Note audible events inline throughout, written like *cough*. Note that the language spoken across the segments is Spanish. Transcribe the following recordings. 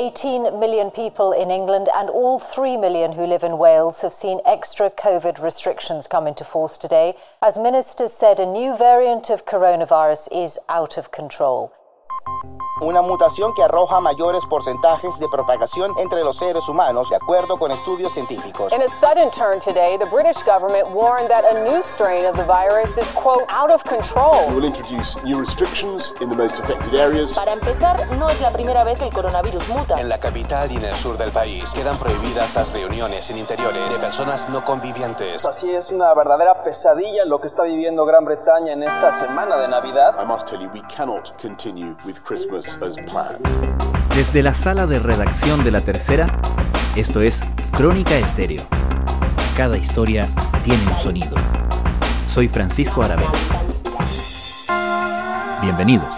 18 million people in England and all 3 million who live in Wales have seen extra COVID restrictions come into force today, as ministers said a new variant of coronavirus is out of control. Una mutación que arroja mayores porcentajes de propagación entre los seres humanos, de acuerdo con estudios científicos. In a sudden turn today, the British government warned that a new strain of the virus is, quote, out of control. We will introduce new restrictions in the most affected areas. Para empezar, no es la primera vez que el coronavirus muta. En la capital y en el sur del país quedan prohibidas las reuniones en interiores de personas no convivientes. Así es una verdadera pesadilla lo que está viviendo Gran Bretaña en esta semana de Navidad. I must tell you, we cannot continue with Christmas desde la sala de redacción de la tercera, esto es Crónica Estéreo. Cada historia tiene un sonido. Soy Francisco Aravena. Bienvenidos.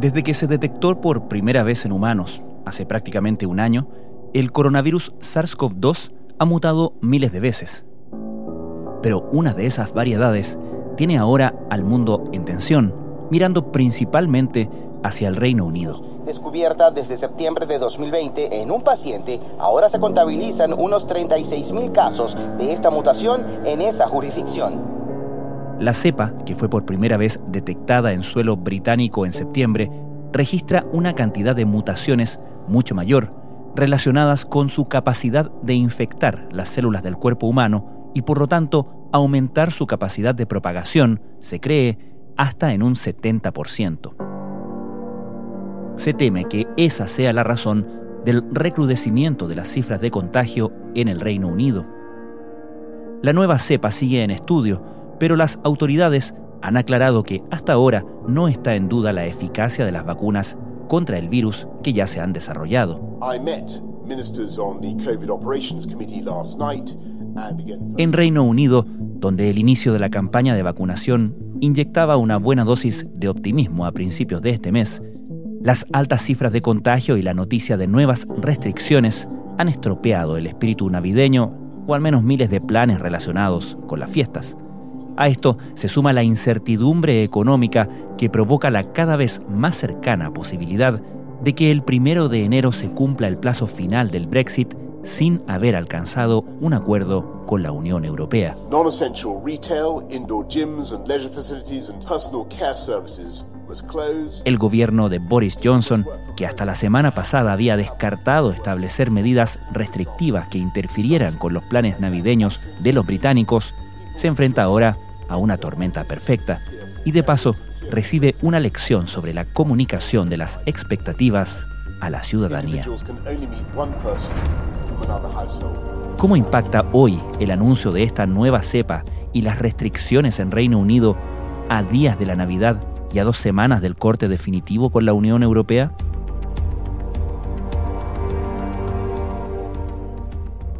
Desde que se detectó por primera vez en humanos, hace prácticamente un año, el coronavirus SARS-CoV-2 ha mutado miles de veces. Pero una de esas variedades tiene ahora al mundo en tensión, mirando principalmente hacia el Reino Unido. Descubierta desde septiembre de 2020 en un paciente, ahora se contabilizan unos 36.000 casos de esta mutación en esa jurisdicción. La cepa, que fue por primera vez detectada en suelo británico en septiembre, registra una cantidad de mutaciones mucho mayor relacionadas con su capacidad de infectar las células del cuerpo humano y por lo tanto aumentar su capacidad de propagación, se cree, hasta en un 70%. Se teme que esa sea la razón del recrudecimiento de las cifras de contagio en el Reino Unido. La nueva cepa sigue en estudio, pero las autoridades han aclarado que hasta ahora no está en duda la eficacia de las vacunas contra el virus que ya se han desarrollado. En Reino Unido, donde el inicio de la campaña de vacunación inyectaba una buena dosis de optimismo a principios de este mes, las altas cifras de contagio y la noticia de nuevas restricciones han estropeado el espíritu navideño o al menos miles de planes relacionados con las fiestas. A esto se suma la incertidumbre económica que provoca la cada vez más cercana posibilidad de que el primero de enero se cumpla el plazo final del Brexit sin haber alcanzado un acuerdo con la Unión Europea. El gobierno de Boris Johnson, que hasta la semana pasada había descartado establecer medidas restrictivas que interfirieran con los planes navideños de los británicos, se enfrenta ahora a una tormenta perfecta y de paso recibe una lección sobre la comunicación de las expectativas a la ciudadanía. ¿Cómo impacta hoy el anuncio de esta nueva cepa y las restricciones en Reino Unido a días de la Navidad y a dos semanas del corte definitivo con la Unión Europea?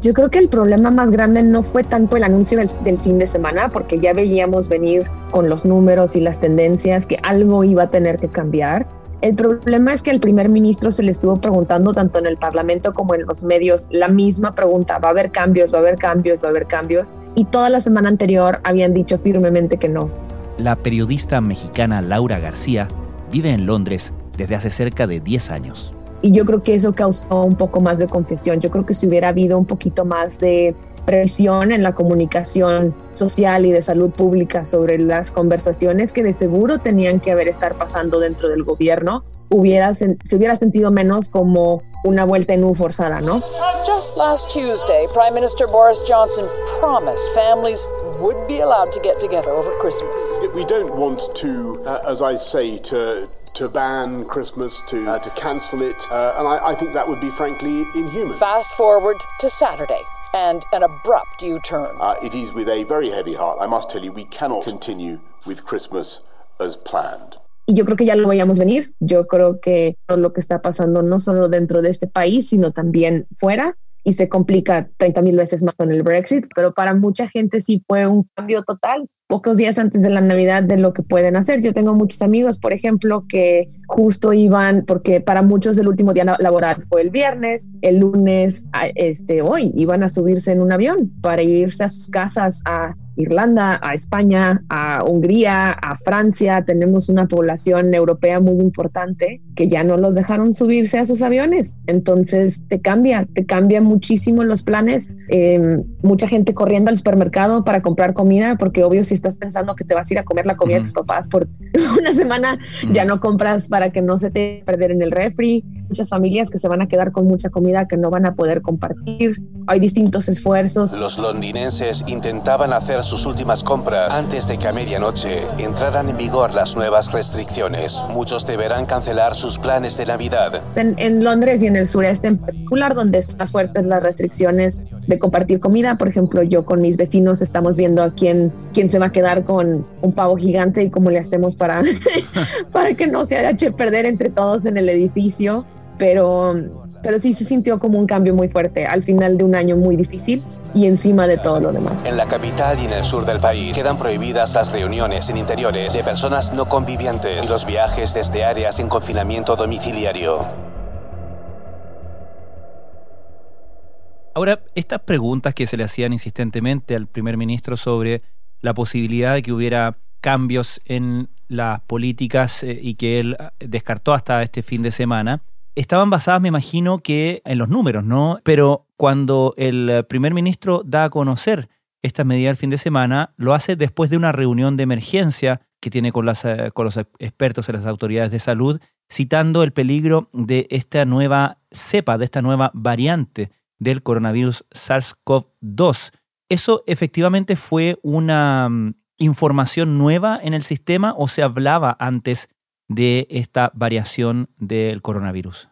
Yo creo que el problema más grande no fue tanto el anuncio del, fin de semana, porque ya veíamos venir con los números y las tendencias que algo iba a tener que cambiar. El problema es que el primer ministro se le estuvo preguntando tanto en el Parlamento como en los medios la misma pregunta, va a haber cambios, va a haber cambios, va a haber cambios, y toda la semana anterior habían dicho firmemente que no. La periodista mexicana Laura García vive en Londres desde hace cerca de 10 años. Y yo creo que eso causó un poco más de confusión. Yo creo que si hubiera habido un poquito más de presión en la comunicación social y de salud pública sobre las conversaciones que de seguro tenían que haber estar pasando dentro del gobierno, hubiera, se hubiera sentido menos como una vuelta en U forzada, ¿no? Just last Tuesday, Prime Minister Boris Johnson promised families would be allowed to get together over Christmas. We don't want to, uh, as I say, to to ban Christmas, to, uh, to cancel it, uh, and I, I think that would be frankly inhuman. Fast forward to Saturday and an abrupt U-turn. Uh, it is with a very heavy heart. I must tell you, we cannot continue with Christmas as planned. Y yo creo que ya lo veíamos venir. Yo creo que todo lo que está pasando no solo dentro de este país, sino también fuera, y se complica 30 mil veces más con el Brexit, pero para mucha gente sí fue un cambio total pocos días antes de la Navidad de lo que pueden hacer. Yo tengo muchos amigos, por ejemplo, que justo iban, porque para muchos el último día laboral fue el viernes, el lunes, este, hoy, iban a subirse en un avión para irse a sus casas a Irlanda, a España, a Hungría, a Francia. Tenemos una población europea muy importante que ya no los dejaron subirse a sus aviones. Entonces te cambia, te cambia muchísimo los planes. Em, mucha gente corriendo al supermercado para comprar comida, porque obvio si estás pensando que te vas a ir a comer la comida de tus papás por *laughs* una semana, ya no compras para que no se te perder en el refri. Muchas familias que se van a quedar con mucha comida que no van a poder compartir. Hay distintos esfuerzos. Los londinenses intentaban hacer sus últimas compras antes de que a medianoche entraran en vigor las nuevas restricciones. Muchos deberán cancelar sus planes de Navidad. En, Londres y en el sureste en particular, donde son más fuertes las restricciones de compartir comida, por ejemplo, yo con mis vecinos estamos viendo a quién, quién se va a quedar con un pavo gigante y cómo le hacemos para, *laughs* para que no se haya perder entre todos en el edificio. Pero pero sí se sintió como un cambio muy fuerte al final de un año muy difícil y encima de todo lo demás. En la capital y en el sur del país quedan prohibidas las reuniones en interiores de personas no convivientes y los viajes desde áreas en confinamiento domiciliario. Ahora, estas preguntas que se le hacían insistentemente al primer ministro sobre la posibilidad de que hubiera cambios en las políticas eh, y que él descartó hasta este fin de semana, estaban basadas, me imagino, que en los números, ¿no? Pero cuando el primer ministro da a conocer esta medida el fin de semana, lo hace después de una reunión de emergencia que tiene con, las, eh, con los expertos y las autoridades de salud, citando el peligro de esta nueva cepa, de esta nueva variante del coronavirus SARS-CoV-2. ¿Eso efectivamente fue una mm, información nueva en el sistema o se hablaba antes de esta variación del coronavirus?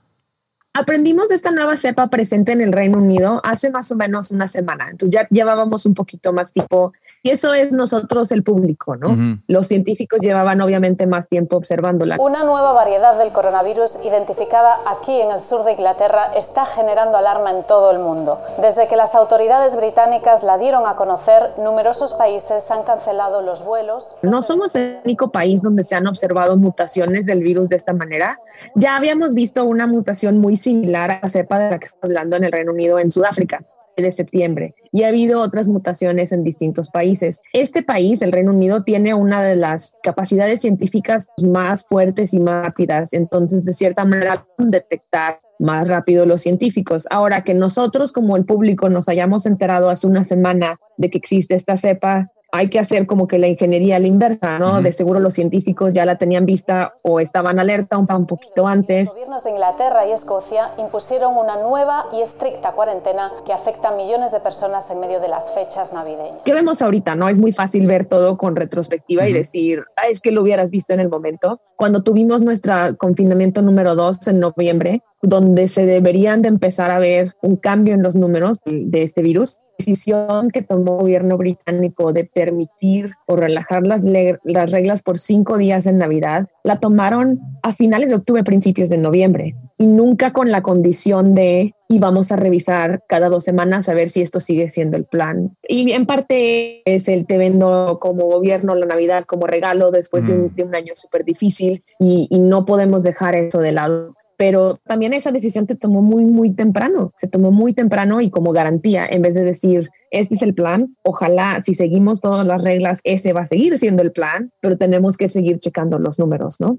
Aprendimos de esta nueva cepa presente en el Reino Unido hace más o menos una semana. Entonces ya llevábamos un poquito más tiempo y eso es nosotros el público, ¿no? Los científicos llevaban obviamente más tiempo observándola. Una nueva variedad del coronavirus identificada aquí en el sur de Inglaterra está generando alarma en todo el mundo. Desde que las autoridades británicas la dieron a conocer, numerosos países han cancelado los vuelos. No somos el único país donde se han observado mutaciones del virus de esta manera. Ya habíamos visto una mutación muy similar a la cepa de la que estamos hablando en el Reino Unido en Sudáfrica de septiembre y ha habido otras mutaciones en distintos países. Este país, el Reino Unido, tiene una de las capacidades científicas más fuertes y más rápidas, entonces de cierta manera detectar más rápido los científicos. Ahora que nosotros como el público nos hayamos enterado hace una semana de que existe esta cepa, hay que hacer como que la ingeniería a la inversa, ¿no? De seguro los científicos ya la tenían vista o estaban alerta un, un poquito antes. Los gobiernos de Inglaterra y Escocia impusieron una nueva y estricta cuarentena que afecta a millones de personas en medio de las fechas navideñas. ¿Qué vemos ahorita? No es muy fácil ver todo con retrospectiva y decir, ah, es que lo hubieras visto en el momento. Cuando tuvimos nuestro confinamiento número dos en noviembre, donde se deberían de empezar a ver un cambio en los números de este virus. Decisión que tomó el gobierno británico de permitir o relajar las, las reglas por cinco días en Navidad, la tomaron a finales de octubre, principios de noviembre, y nunca con la condición de y vamos a revisar cada dos semanas a ver si esto sigue siendo el plan. Y en parte es el te vendo como gobierno la Navidad como regalo después de, un, mm. año súper difícil y, y no podemos dejar eso de lado pero también esa decisión te tomó muy, muy temprano, se tomó muy temprano y como garantía, en vez de decir, este es el plan, ojalá si seguimos todas las reglas, ese va a seguir siendo el plan, pero tenemos que seguir checando los números, ¿no?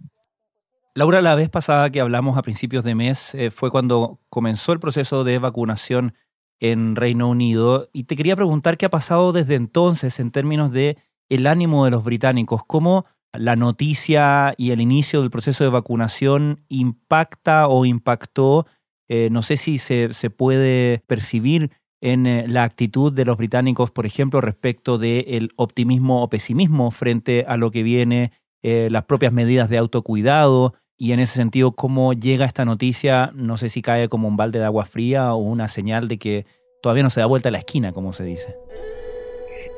Laura, la vez pasada que hablamos a principios de mes eh, fue cuando comenzó el proceso de vacunación en Reino Unido y te quería preguntar qué ha pasado desde entonces en términos de el ánimo de los británicos, cómo la noticia y el inicio del proceso de vacunación impacta o impactó, eh, no sé si se, puede percibir en eh, la actitud de los británicos, por ejemplo, respecto del optimismo o pesimismo frente a lo que viene, eh, las propias medidas de autocuidado, y en ese sentido, cómo llega esta noticia, no sé si cae como un balde de agua fría o una señal de que todavía no se da vuelta a la esquina, como se dice.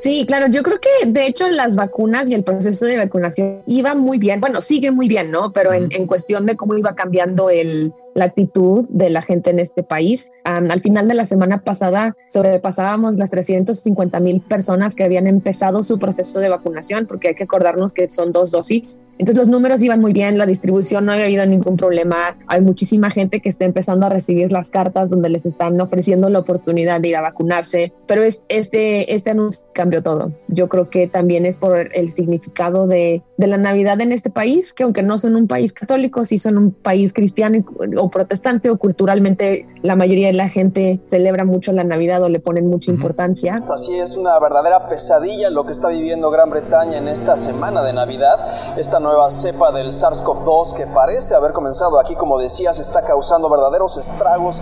Sí, claro, yo creo que de hecho las vacunas y el proceso de vacunación iba muy bien, bueno, sigue muy bien, ¿no? Pero en, cuestión de cómo iba cambiando el, la actitud de la gente en este país. al final de la semana pasada sobrepasábamos las 350 mil personas que habían empezado su proceso de vacunación, porque hay que acordarnos que son dos dosis. Entonces los números iban muy bien, la distribución no había habido ningún problema. Hay muchísima gente que está empezando a recibir las cartas donde les están ofreciendo la oportunidad de ir a vacunarse, pero es, este, este anuncio cambió todo. Yo creo que también es por el significado de, de la Navidad en este país, que aunque no son un país católico, sí son un país cristiano o protestante o culturalmente la mayoría de la gente celebra mucho la Navidad o le ponen mucha importancia. Así es una verdadera pesadilla lo que está viviendo Gran Bretaña en esta semana de Navidad. Esta nueva cepa del SARS-CoV-2 que parece haber comenzado aquí, como decías, está causando verdaderos estragos.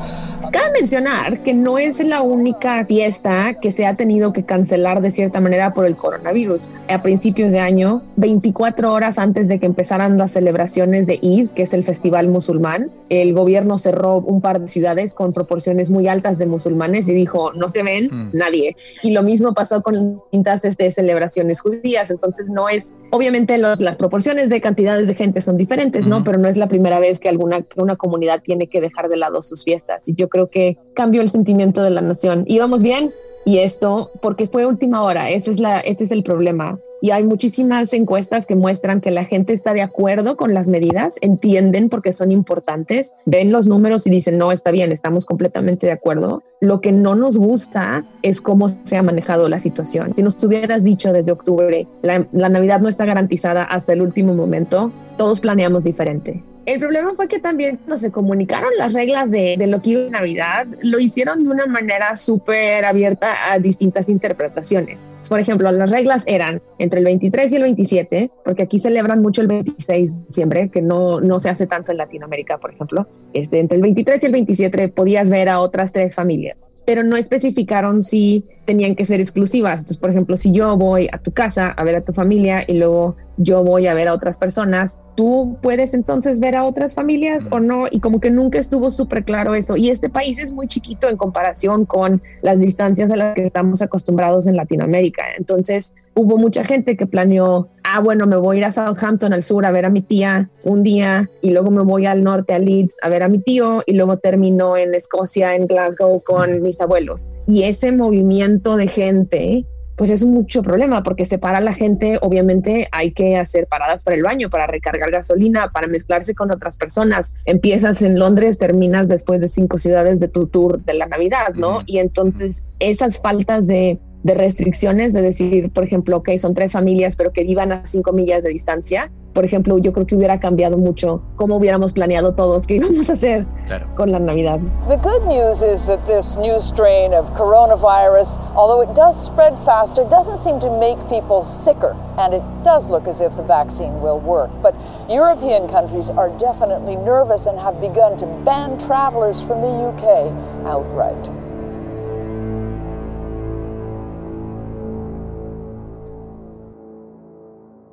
Cabe mencionar que no es la única fiesta que se ha tenido que cancelar de cierta manera por el coronavirus. A principios de año, 24 horas antes de que empezaran las celebraciones de Eid, que es el festival musulmán, el gobierno cerró un par de ciudades con proporciones muy altas de musulmanes y dijo, no se ven hmm. nadie. Y lo mismo pasó con distintas este, celebraciones judías. Entonces no es, obviamente los, las proporciones de cantidades de gente son diferentes, ¿no? Pero no es la primera vez que alguna una comunidad tiene que dejar de lado sus fiestas. Y yo creo que cambió el sentimiento de la nación. Íbamos bien, y esto porque fue última hora, ese es, la, ese es el problema. Y hay muchísimas encuestas que muestran que la gente está de acuerdo con las medidas, entienden porque son importantes, ven los números y dicen, no, está bien, estamos completamente de acuerdo. Lo que no nos gusta es cómo se ha manejado la situación. Si nos hubieras dicho desde octubre, la, la Navidad no está garantizada hasta el último momento, todos planeamos diferente. El problema fue que también cuando se comunicaron las reglas de, lo que iba a Navidad, lo hicieron de una manera súper abierta a distintas interpretaciones. Por ejemplo, las reglas eran entre el 23 y el 27, porque aquí celebran mucho el 26 de diciembre, que no, no se hace tanto en Latinoamérica, por ejemplo. Este, entre el 23 y el 27 podías ver a otras tres familias, pero no especificaron si tenían que ser exclusivas. Entonces, por ejemplo, si yo voy a tu casa a ver a tu familia y luego yo voy a ver a otras personas, tú puedes entonces ver a otras familias o no, y como que nunca estuvo súper claro eso. Y este país es muy chiquito en comparación con las distancias a las que estamos acostumbrados en Latinoamérica. Entonces, hubo mucha gente que planeó, ah, bueno, me voy a ir a Southampton al sur a ver a mi tía un día, y luego me voy al norte a Leeds a ver a mi tío, y luego termino en Escocia, en Glasgow, con mis abuelos. Y ese movimiento de gente pues es mucho problema porque separa a la gente, obviamente hay que hacer paradas para el baño, para recargar gasolina, para mezclarse con otras personas. Empiezas en Londres, terminas después de cinco ciudades de tu tour de la Navidad, ¿no? Y entonces esas faltas de de restricciones, de decir, por ejemplo, que son tres familias, pero que vivan a cinco millas de distancia. Por ejemplo, yo creo que hubiera cambiado mucho cómo hubiéramos planeado todos qué *laughs* íbamos a hacer claro. con la Navidad. The good news is that this new strain of coronavirus, although it does spread faster, doesn't seem to make people sicker, and it does look as if the vaccine will work. But European countries are definitely nervous and have begun to ban travelers from the UK outright.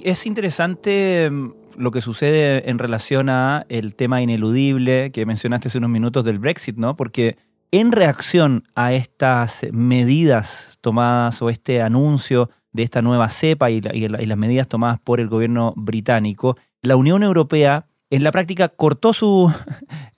Es interesante mm, lo que sucede en relación a el tema ineludible que mencionaste hace unos minutos del Brexit, ¿no? Porque en reacción a estas medidas tomadas o este anuncio de esta nueva cepa y, las medidas tomadas por el gobierno británico, la Unión Europea en la práctica cortó su,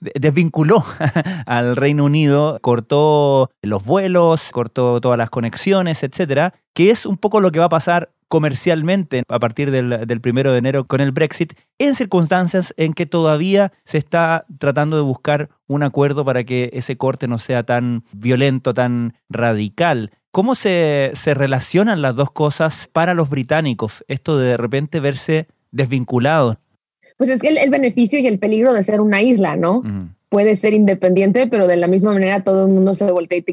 *laughs* desvinculó *laughs* al Reino Unido, cortó los vuelos, cortó todas las conexiones, etcétera, que es un poco lo que va a pasar comercialmente a partir del, primero de enero con el Brexit, en circunstancias en que todavía se está tratando de buscar un acuerdo para que ese corte no sea tan violento, tan radical. ¿Cómo se, se relacionan las dos cosas para los británicos? Esto de de repente verse desvinculados. Pues es que el, beneficio y el peligro de ser una isla, ¿no? Puede ser independiente, pero de la misma manera todo el mundo se voltea y,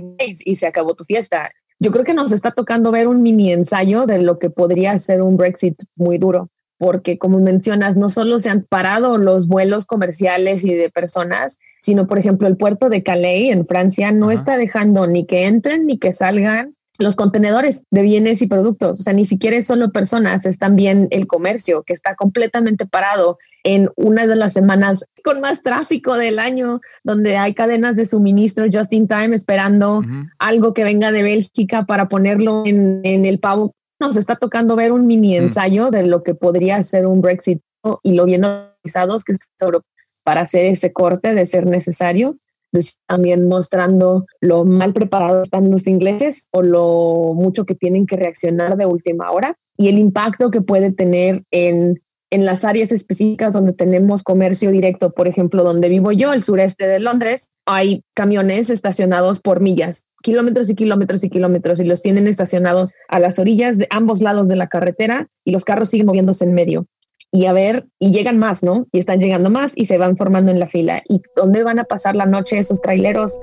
y se acabó tu fiesta. Yo creo que nos está tocando ver un mini ensayo de lo que podría ser un Brexit muy duro, porque como mencionas, no solo se han parado los vuelos comerciales y de personas, sino por ejemplo el puerto de Calais en Francia no está dejando ni que entren ni que salgan los contenedores de bienes y productos, o sea, ni siquiera es solo personas, es también el comercio que está completamente parado en una de las semanas con más tráfico del año, donde hay cadenas de suministro just in time esperando algo que venga de Bélgica para ponerlo en, en el pavo. Nos está tocando ver un mini ensayo de lo que podría ser un Brexit y lo bien organizados que para hacer ese corte de ser necesario. También mostrando lo mal preparados están los ingleses o lo mucho que tienen que reaccionar de última hora y el impacto que puede tener en en las áreas específicas donde tenemos comercio directo, por ejemplo, donde vivo yo, el sureste de Londres, hay camiones estacionados por millas, kilómetros y kilómetros y kilómetros, y los tienen estacionados a las orillas de ambos lados de la carretera y los carros siguen moviéndose en medio y a ver, y llegan más, ¿no? Y están llegando más y se van formando en la fila. ¿Y dónde van a pasar la noche esos traileros?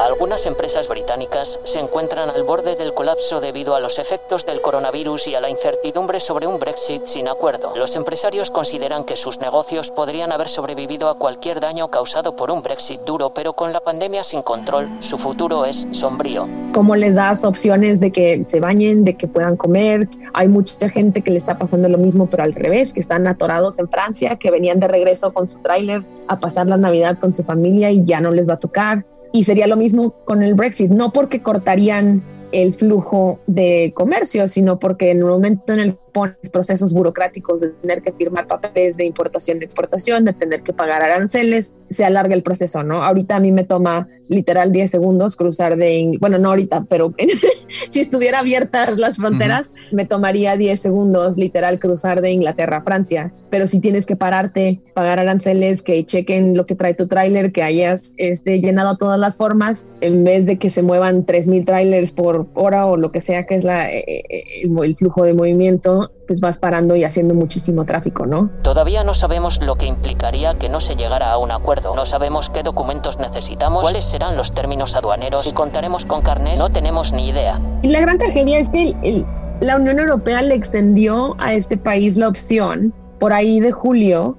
Algunas empresas británicas se encuentran al borde del colapso debido a los efectos del coronavirus y a la incertidumbre sobre un Brexit sin acuerdo. Los empresarios consideran que sus negocios podrían haber sobrevivido a cualquier daño causado por un Brexit duro, pero con la pandemia sin control, su futuro es sombrío. ¿Cómo les das opciones de que se bañen, de que puedan comer? Hay mucha gente que le está pasando lo mismo, pero al revés, que están atorados en Francia, que venían de regreso con su tráiler a pasar la Navidad con su familia y ya no les va a tocar. Y sería lo mismo con el Brexit, no porque cortarían el flujo de comercio, sino porque en el momento en el que pones procesos burocráticos de tener que firmar papeles de importación y exportación, de tener que pagar aranceles, se alarga el proceso, ¿no? Ahorita a mí me toma literal 10 segundos cruzar de, bueno, no ahorita, pero *laughs* si estuviera abiertas las fronteras, me tomaría 10 segundos literal cruzar de Inglaterra a Francia. Pero si tienes que pararte, pagar aranceles, que chequen lo que trae tu tráiler, que hayas este, llenado todas las formas, en vez de que se muevan 3.000 trailers por hora o lo que sea que es la, eh, eh, el flujo de movimiento, pues vas parando y haciendo muchísimo tráfico, ¿no? Todavía no sabemos lo que implicaría que no se llegara a un acuerdo. No sabemos qué documentos necesitamos, cuáles serán los términos aduaneros, si contaremos con carnes, no tenemos ni idea. Y la gran tragedia es que la Unión Europea le extendió a este país la opción por ahí de julio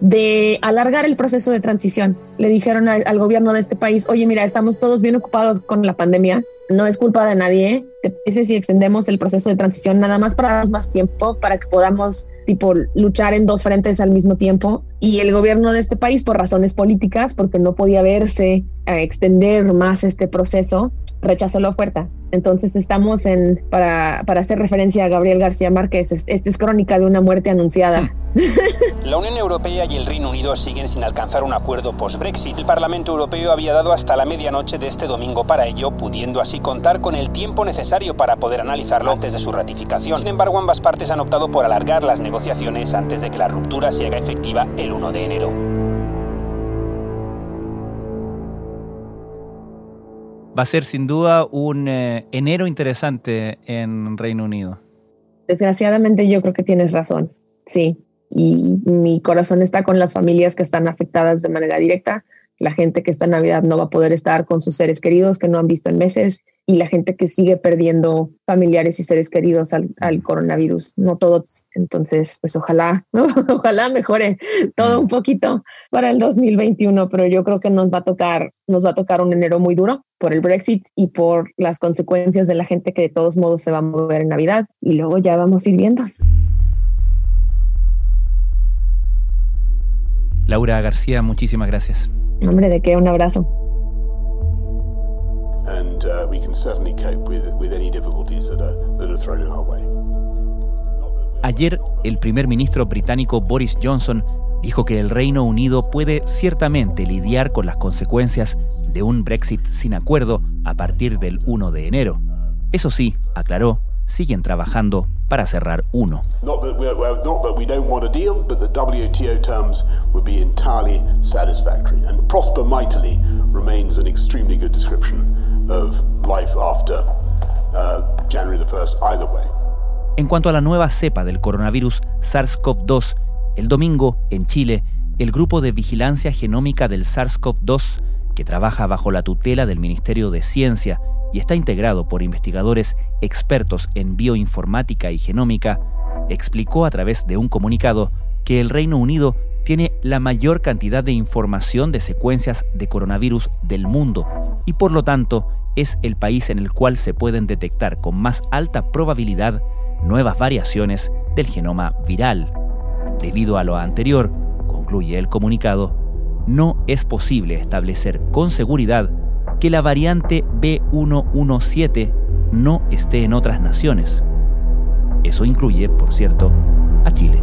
de alargar el proceso de transición. Le dijeron al, gobierno de este país, oye, mira, estamos todos bien ocupados con la pandemia, no es culpa de nadie, te parece si extendemos el proceso de transición nada más para darnos más tiempo, para que podamos tipo luchar en dos frentes al mismo tiempo. Y el gobierno de este país, por razones políticas, porque no podía verse a extender más este proceso, rechazó la oferta. Entonces estamos en, para, para hacer referencia a Gabriel García Márquez, esta es crónica de una muerte anunciada. *laughs* La Unión Europea y el Reino Unido siguen sin alcanzar un acuerdo post-Brexit. El Parlamento Europeo había dado hasta la medianoche de este domingo para ello, pudiendo así contar con el tiempo necesario para poder analizarlo antes de su ratificación. Sin embargo, ambas partes han optado por alargar las negociaciones antes de que la ruptura se haga efectiva el 1 de enero. Va a ser sin duda un eh, enero interesante en Reino Unido. Desgraciadamente yo creo que tienes razón, sí. Y mi corazón está con las familias que están afectadas de manera directa la gente que esta Navidad no va a poder estar con sus seres queridos que no han visto en meses y la gente que sigue perdiendo familiares y seres queridos al, coronavirus, no todos. Entonces, pues ojalá, *laughs* ojalá mejore todo un poquito para el 2021, pero yo creo que nos va a tocar, nos va a tocar un enero muy duro por el Brexit y por las consecuencias de la gente que de todos modos se va a mover en Navidad y luego ya vamos a ir viendo. Laura García, muchísimas gracias. Hombre, de qué, un abrazo. Ayer, el primer ministro británico Boris Johnson dijo que el Reino Unido puede ciertamente lidiar con las consecuencias de un Brexit sin acuerdo a partir del 1 de enero. Eso sí, aclaró, siguen trabajando para cerrar uno. Not that we, well, not that we don't want a deal, but the WTO terms would be entirely satisfactory. And prosper mightily remains an extremely good description of life after uh, January the 1st, either way. En cuanto a la nueva cepa del coronavirus SARS-CoV-2, el domingo, en Chile, el Grupo de Vigilancia Genómica del SARS-CoV-2, que trabaja bajo la tutela del Ministerio de Ciencia y está integrado por investigadores expertos en bioinformática y genómica, explicó a través de un comunicado que el Reino Unido tiene la mayor cantidad de información de secuencias de coronavirus del mundo y por lo tanto es el país en el cual se pueden detectar con más alta probabilidad nuevas variaciones del genoma viral. Debido a lo anterior, concluye el comunicado, no es posible establecer con seguridad que la variante B117 no esté en otras naciones. Eso incluye, por cierto, a Chile.